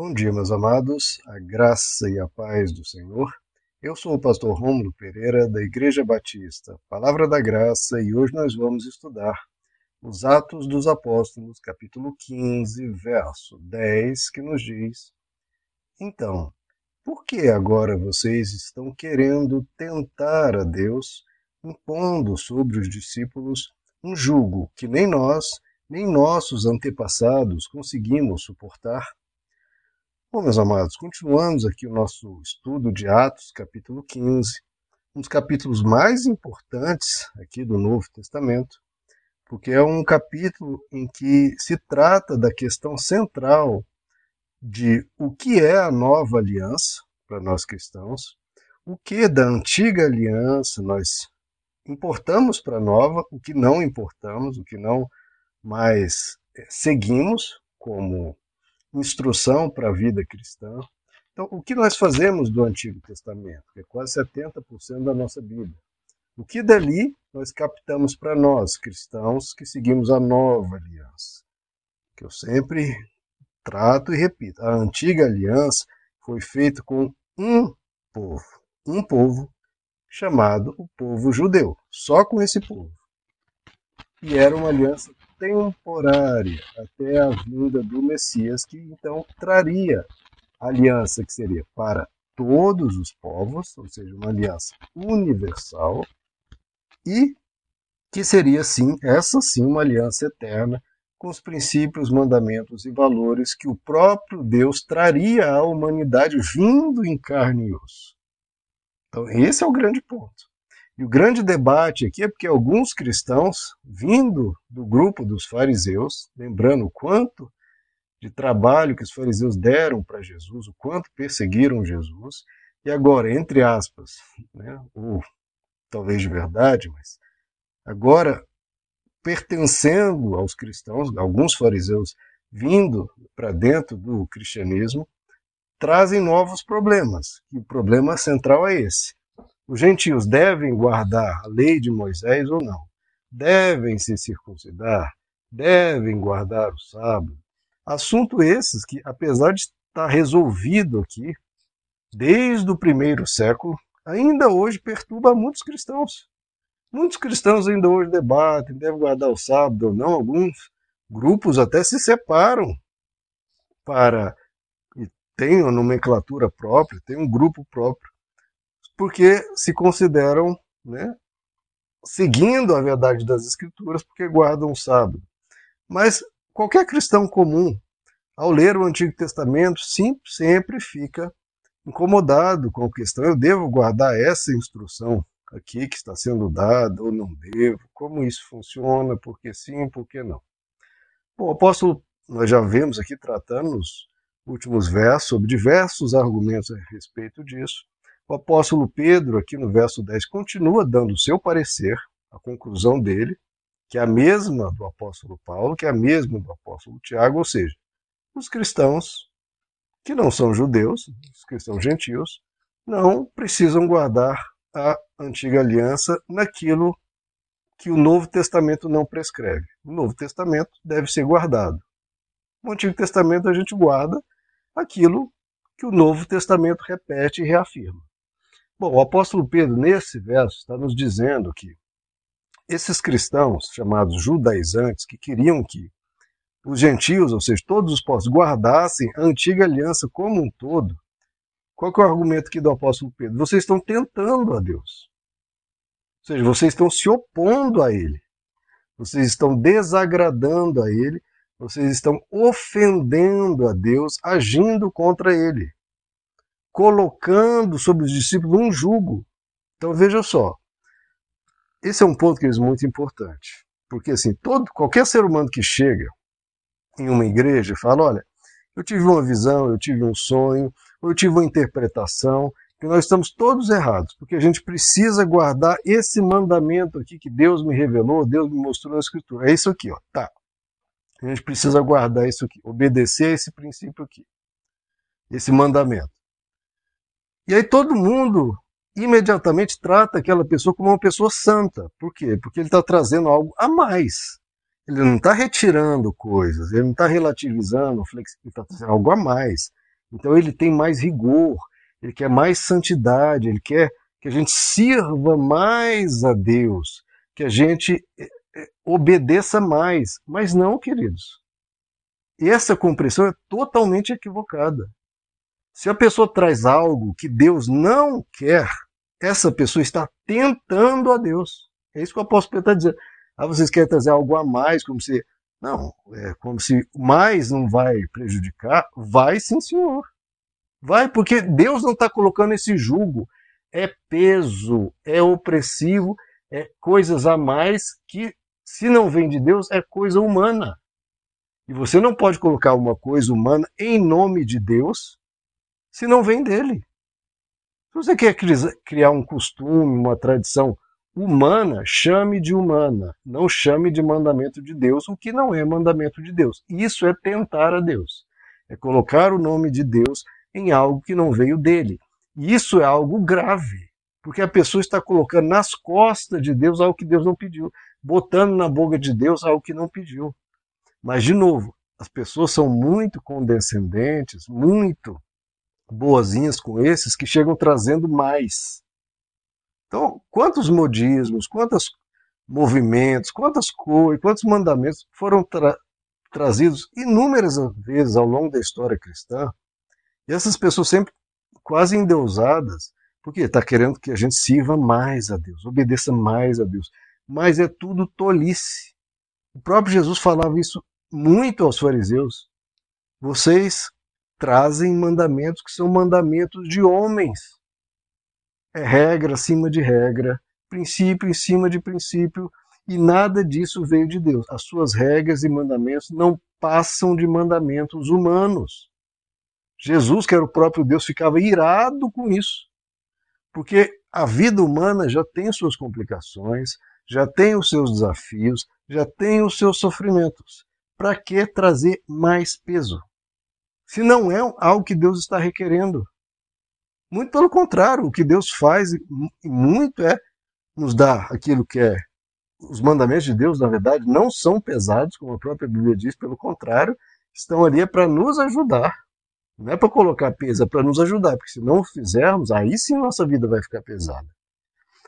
Bom dia, meus amados, a graça e a paz do Senhor. Eu sou o pastor Rômulo Pereira, da Igreja Batista, Palavra da Graça, e hoje nós vamos estudar os Atos dos Apóstolos, capítulo 15, verso 10, que nos diz: Então, por que agora vocês estão querendo tentar a Deus, impondo sobre os discípulos um jugo que nem nós, nem nossos antepassados conseguimos suportar? Bom, meus amados, continuamos aqui o nosso estudo de Atos, capítulo 15, um dos capítulos mais importantes aqui do Novo Testamento, porque é um capítulo em que se trata da questão central de o que é a nova aliança para nós cristãos, o que da antiga aliança nós importamos para a nova, o que não importamos, o que não mais eh, seguimos como instrução para a vida cristã. Então, o que nós fazemos do Antigo Testamento? Que é quase 70% da nossa Bíblia. O que dali nós captamos para nós, cristãos, que seguimos a nova aliança? Que eu sempre trato e repito. A antiga aliança foi feita com um povo. Um povo chamado o povo judeu. Só com esse povo. E era uma aliança temporária até a vinda do Messias, que então traria aliança que seria para todos os povos, ou seja, uma aliança universal, e que seria sim, essa sim, uma aliança eterna com os princípios, mandamentos e valores que o próprio Deus traria à humanidade vindo em carne e osso. Então, esse é o grande ponto. E o grande debate aqui é porque alguns cristãos, vindo do grupo dos fariseus, lembrando o quanto de trabalho que os fariseus deram para Jesus, o quanto perseguiram Jesus, e agora, entre aspas, né, ou talvez de verdade, mas agora pertencendo aos cristãos, alguns fariseus vindo para dentro do cristianismo, trazem novos problemas. E o problema central é esse os gentios devem guardar a lei de Moisés ou não? Devem se circuncidar? Devem guardar o sábado? Assunto esses que, apesar de estar resolvido aqui, desde o primeiro século, ainda hoje perturba muitos cristãos. Muitos cristãos ainda hoje debatem, devem guardar o sábado ou não. Alguns grupos até se separam para e tem uma nomenclatura própria, tem um grupo próprio porque se consideram né, seguindo a verdade das Escrituras, porque guardam o sábado. Mas qualquer cristão comum, ao ler o Antigo Testamento, sim, sempre fica incomodado com a questão: eu devo guardar essa instrução aqui que está sendo dada ou não devo? Como isso funciona? Por que sim, por que não? Bom, o apóstolo, nós já vemos aqui tratando nos últimos versos sobre diversos argumentos a respeito disso. O apóstolo Pedro, aqui no verso 10, continua dando o seu parecer, a conclusão dele, que é a mesma do apóstolo Paulo, que é a mesma do apóstolo Tiago, ou seja, os cristãos que não são judeus, os cristãos gentios, não precisam guardar a antiga aliança naquilo que o Novo Testamento não prescreve. O Novo Testamento deve ser guardado. No Antigo Testamento a gente guarda aquilo que o Novo Testamento repete e reafirma. Bom, o apóstolo Pedro, nesse verso, está nos dizendo que esses cristãos, chamados judaizantes, que queriam que os gentios, ou seja, todos os povos, guardassem a antiga aliança como um todo, qual é o argumento aqui do apóstolo Pedro? Vocês estão tentando a Deus. Ou seja, vocês estão se opondo a Ele. Vocês estão desagradando a Ele. Vocês estão ofendendo a Deus, agindo contra Ele colocando sobre os discípulos um jugo. Então veja só, esse é um ponto que é muito importante, porque assim todo qualquer ser humano que chega em uma igreja e fala, olha, eu tive uma visão, eu tive um sonho, eu tive uma interpretação, que nós estamos todos errados, porque a gente precisa guardar esse mandamento aqui que Deus me revelou, Deus me mostrou na Escritura. É isso aqui, ó, tá. A gente precisa guardar isso aqui, obedecer a esse princípio aqui, esse mandamento. E aí todo mundo imediatamente trata aquela pessoa como uma pessoa santa. Por quê? Porque ele está trazendo algo a mais. Ele não está retirando coisas, ele não está relativizando, ele está trazendo algo a mais. Então ele tem mais rigor, ele quer mais santidade, ele quer que a gente sirva mais a Deus, que a gente eh, eh, obedeça mais. Mas não, queridos. Essa compreensão é totalmente equivocada. Se a pessoa traz algo que Deus não quer, essa pessoa está tentando a Deus. É isso que o apóstolo Pedro está dizendo. Ah, vocês querem trazer algo a mais, como se. Não, é como se mais não vai prejudicar. Vai sim, senhor. Vai, porque Deus não está colocando esse jugo. É peso, é opressivo, é coisas a mais que, se não vem de Deus, é coisa humana. E você não pode colocar uma coisa humana em nome de Deus se não vem dele. Se você quer criar um costume, uma tradição humana, chame de humana, não chame de mandamento de Deus, o que não é mandamento de Deus. Isso é tentar a Deus. É colocar o nome de Deus em algo que não veio dele. E isso é algo grave, porque a pessoa está colocando nas costas de Deus algo que Deus não pediu, botando na boca de Deus algo que não pediu. Mas, de novo, as pessoas são muito condescendentes, muito boazinhas com esses que chegam trazendo mais. Então, quantos modismos, quantos movimentos, quantas coisas, quantos mandamentos foram tra trazidos inúmeras vezes ao longo da história cristã, e essas pessoas sempre quase endeusadas, porque está querendo que a gente sirva mais a Deus, obedeça mais a Deus. Mas é tudo tolice. O próprio Jesus falava isso muito aos fariseus. Vocês trazem mandamentos que são mandamentos de homens. É regra acima de regra, princípio em cima de princípio, e nada disso veio de Deus. As suas regras e mandamentos não passam de mandamentos humanos. Jesus, que era o próprio Deus, ficava irado com isso. Porque a vida humana já tem suas complicações, já tem os seus desafios, já tem os seus sofrimentos. Para que trazer mais peso? Se não é algo que Deus está requerendo. Muito pelo contrário, o que Deus faz muito é nos dar aquilo que é. Os mandamentos de Deus, na verdade, não são pesados, como a própria Bíblia diz, pelo contrário, estão ali para nos ajudar. Não é para colocar peso, é para nos ajudar, porque se não fizermos, aí sim nossa vida vai ficar pesada.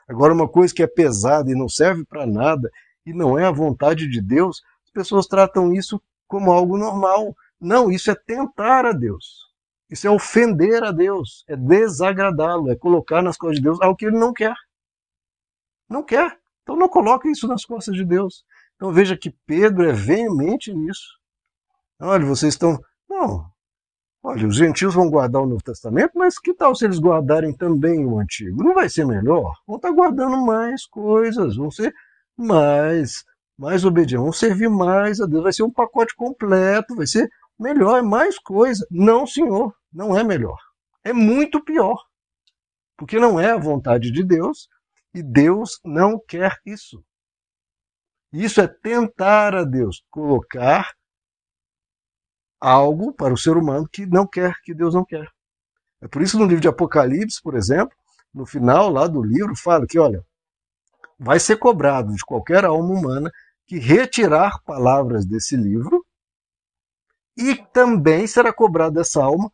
Agora, uma coisa que é pesada e não serve para nada, e não é a vontade de Deus, as pessoas tratam isso como algo normal. Não, isso é tentar a Deus. Isso é ofender a Deus, é desagradá-lo, é colocar nas coisas de Deus algo que ele não quer. Não quer. Então não coloque isso nas costas de Deus. Então veja que Pedro é veemente nisso. Olha, vocês estão. Não. Olha, os gentios vão guardar o Novo Testamento, mas que tal se eles guardarem também o Antigo? Não vai ser melhor? Vão estar guardando mais coisas, vão ser mais mais obediente, vão servir mais a Deus, vai ser um pacote completo, vai ser melhor, é mais coisa. Não, senhor, não é melhor. É muito pior. Porque não é a vontade de Deus e Deus não quer isso. Isso é tentar a Deus, colocar algo para o ser humano que não quer, que Deus não quer. É por isso no livro de Apocalipse, por exemplo, no final lá do livro, fala que, olha, vai ser cobrado de qualquer alma humana que retirar palavras desse livro e também será cobrado dessa alma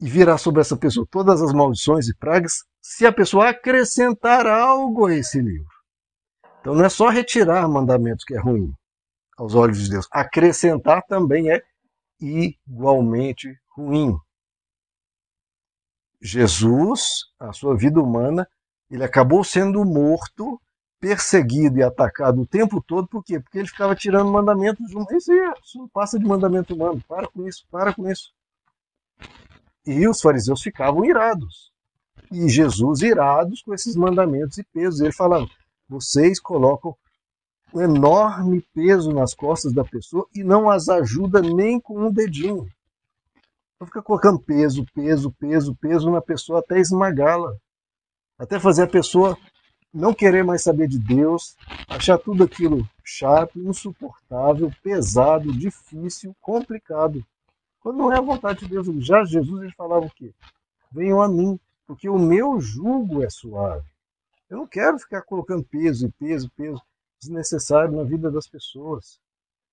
e virá sobre essa pessoa todas as maldições e pragas se a pessoa acrescentar algo a esse livro. Então não é só retirar mandamentos que é ruim aos olhos de Deus, acrescentar também é igualmente ruim. Jesus, a sua vida humana, ele acabou sendo morto perseguido e atacado o tempo todo, por quê? Porque ele ficava tirando mandamentos de. Isso, isso não passa de mandamento humano, para com isso, para com isso. E os fariseus ficavam irados. E Jesus irados com esses mandamentos e pesos. Ele falava: vocês colocam um enorme peso nas costas da pessoa e não as ajuda nem com um dedinho. Então fica colocando peso, peso, peso, peso na pessoa até esmagá-la. Até fazer a pessoa não querer mais saber de Deus, achar tudo aquilo chato, insuportável, pesado, difícil, complicado. Quando não é a vontade de Deus, já Jesus ele falava o quê? Venham a mim, porque o meu jugo é suave. Eu não quero ficar colocando peso e peso, peso desnecessário na vida das pessoas.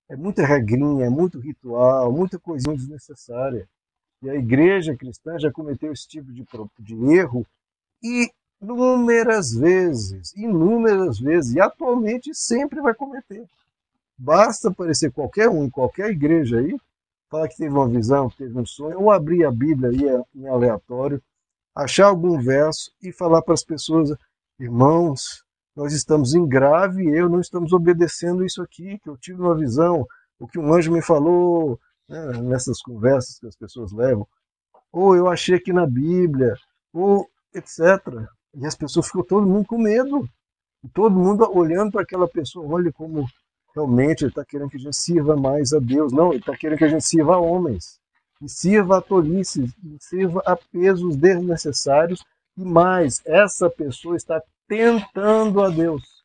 É muita regrinha, é muito ritual, muita coisinha desnecessária. E a igreja cristã já cometeu esse tipo de, de erro inúmeras vezes, inúmeras vezes, e atualmente sempre vai cometer. Basta aparecer qualquer um em qualquer igreja aí, falar que teve uma visão, que teve um sonho, ou abrir a Bíblia aí em aleatório, achar algum verso e falar para as pessoas, irmãos, nós estamos em grave erro, não estamos obedecendo isso aqui, que eu tive uma visão, o que um anjo me falou, né, nessas conversas que as pessoas levam, ou eu achei aqui na Bíblia, ou etc. E as pessoas ficam todo mundo com medo. E todo mundo olhando para aquela pessoa, olha como realmente ele está querendo que a gente sirva mais a Deus. Não, ele está querendo que a gente sirva a homens. E sirva a tolices, e sirva a pesos desnecessários. E mais, essa pessoa está tentando a Deus.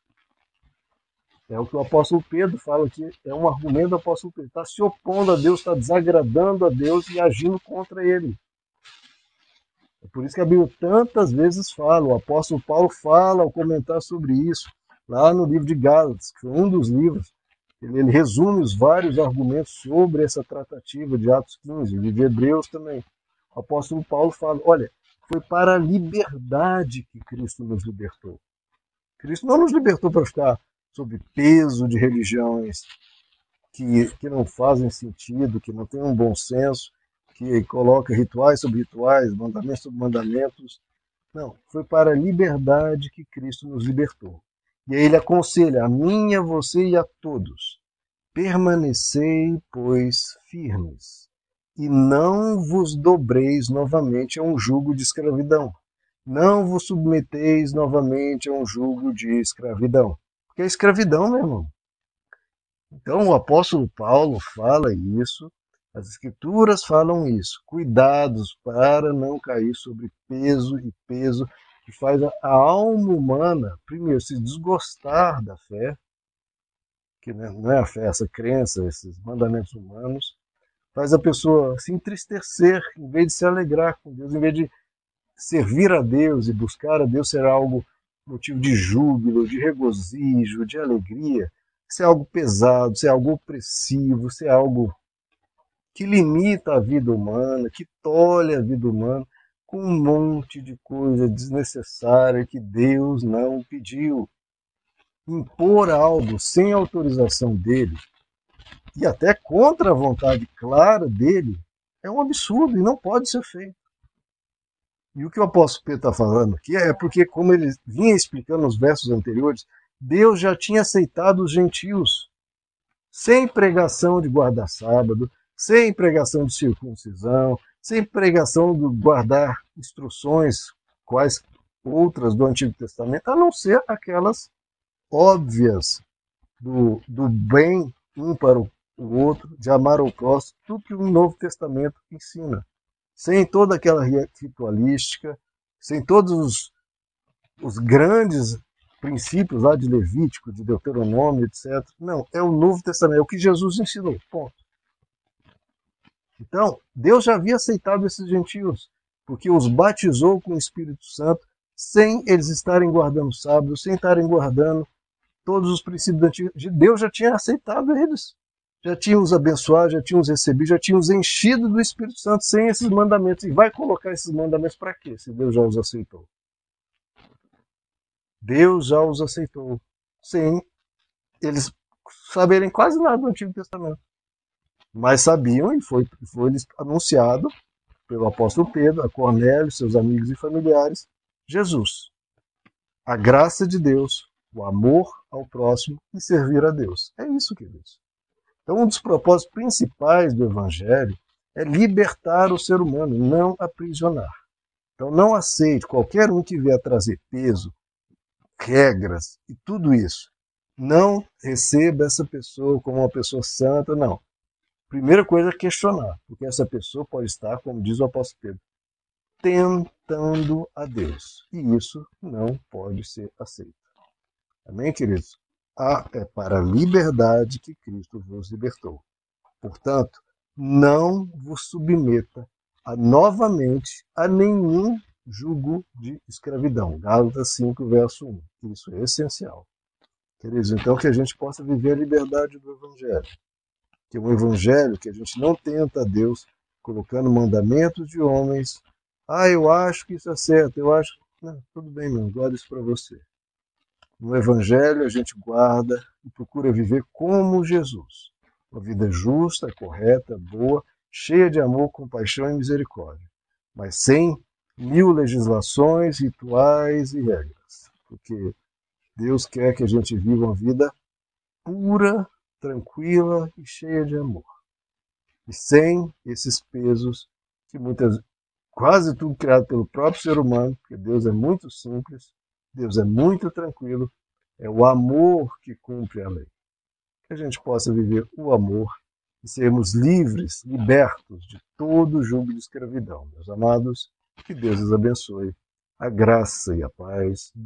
É o que o apóstolo Pedro fala aqui, é um argumento do apóstolo Pedro. Está se opondo a Deus, está desagradando a Deus e agindo contra ele. Por isso que a Bíblia tantas vezes fala, o apóstolo Paulo fala ao comentar sobre isso, lá no livro de Gálatas, que foi um dos livros, ele, ele resume os vários argumentos sobre essa tratativa de Atos 15, e de Hebreus também. O apóstolo Paulo fala, olha, foi para a liberdade que Cristo nos libertou. Cristo não nos libertou para ficar sob peso de religiões que, que não fazem sentido, que não têm um bom senso, que coloca rituais sobre rituais, mandamentos sobre mandamentos. Não, foi para a liberdade que Cristo nos libertou. E aí ele aconselha a mim, a você e a todos: permanecei, pois, firmes, e não vos dobreis novamente a um jugo de escravidão. Não vos submeteis novamente a um jugo de escravidão. Porque é escravidão, meu irmão. Então o apóstolo Paulo fala isso as escrituras falam isso. Cuidados para não cair sobre peso e peso que faz a alma humana, primeiro, se desgostar da fé, que não é a fé, essa crença, esses mandamentos humanos, faz a pessoa se entristecer, em vez de se alegrar com Deus, em vez de servir a Deus e buscar a Deus ser algo motivo de júbilo, de regozijo, de alegria, se é algo pesado, se é algo opressivo, se é algo que limita a vida humana, que tolhe a vida humana com um monte de coisa desnecessária que Deus não pediu. Impor algo sem autorização dele e até contra a vontade clara dele é um absurdo e não pode ser feito. E o que o apóstolo Pedro está falando aqui é porque, como ele vinha explicando nos versos anteriores, Deus já tinha aceitado os gentios, sem pregação de guarda-sábado, sem pregação de circuncisão, sem pregação de guardar instruções, quais outras do Antigo Testamento, a não ser aquelas óbvias do, do bem um para o outro, de amar ao próximo, tudo que o Novo Testamento ensina. Sem toda aquela ritualística, sem todos os, os grandes princípios lá de Levítico, de Deuteronômio, etc. Não, é o Novo Testamento, é o que Jesus ensinou. Ponto. Então, Deus já havia aceitado esses gentios, porque os batizou com o Espírito Santo, sem eles estarem guardando o sábado, sem estarem guardando todos os princípios antigos. Deus já tinha aceitado eles, já tinha os abençoado, já tinha os recebido, já tinha os enchido do Espírito Santo sem esses mandamentos. E vai colocar esses mandamentos para quê, se Deus já os aceitou? Deus já os aceitou, sem eles saberem quase nada do Antigo Testamento mas sabiam e foi, foi anunciado pelo apóstolo Pedro, a Cornélio, seus amigos e familiares, Jesus. A graça de Deus, o amor ao próximo e servir a Deus. É isso, queridos. Então, um dos propósitos principais do Evangelho é libertar o ser humano, não aprisionar. Então, não aceite qualquer um que vier trazer peso, regras e tudo isso. Não receba essa pessoa como uma pessoa santa, não. Primeira coisa é questionar, porque essa pessoa pode estar, como diz o apóstolo Pedro, tentando a Deus. E isso não pode ser aceito. Amém, queridos? Ah, é para a liberdade que Cristo vos libertou. Portanto, não vos submeta a, novamente a nenhum jugo de escravidão. Gálatas 5, verso 1. Isso é essencial. Queridos, então que a gente possa viver a liberdade do Evangelho que é um evangelho que a gente não tenta a Deus colocando mandamentos de homens. Ah, eu acho que isso é certo, eu acho. Não, tudo bem, meu, guarda isso para você. No Evangelho, a gente guarda e procura viver como Jesus. Uma vida justa, correta, boa, cheia de amor, compaixão e misericórdia, mas sem mil legislações, rituais e regras. Porque Deus quer que a gente viva uma vida pura, tranquila e cheia de amor. E sem esses pesos que muitas quase tudo criado pelo próprio ser humano, porque Deus é muito simples, Deus é muito tranquilo, é o amor que cumpre a lei. Que a gente possa viver o amor e sermos livres, libertos de todo jugo de escravidão. Meus amados, que Deus os abençoe. A graça e a paz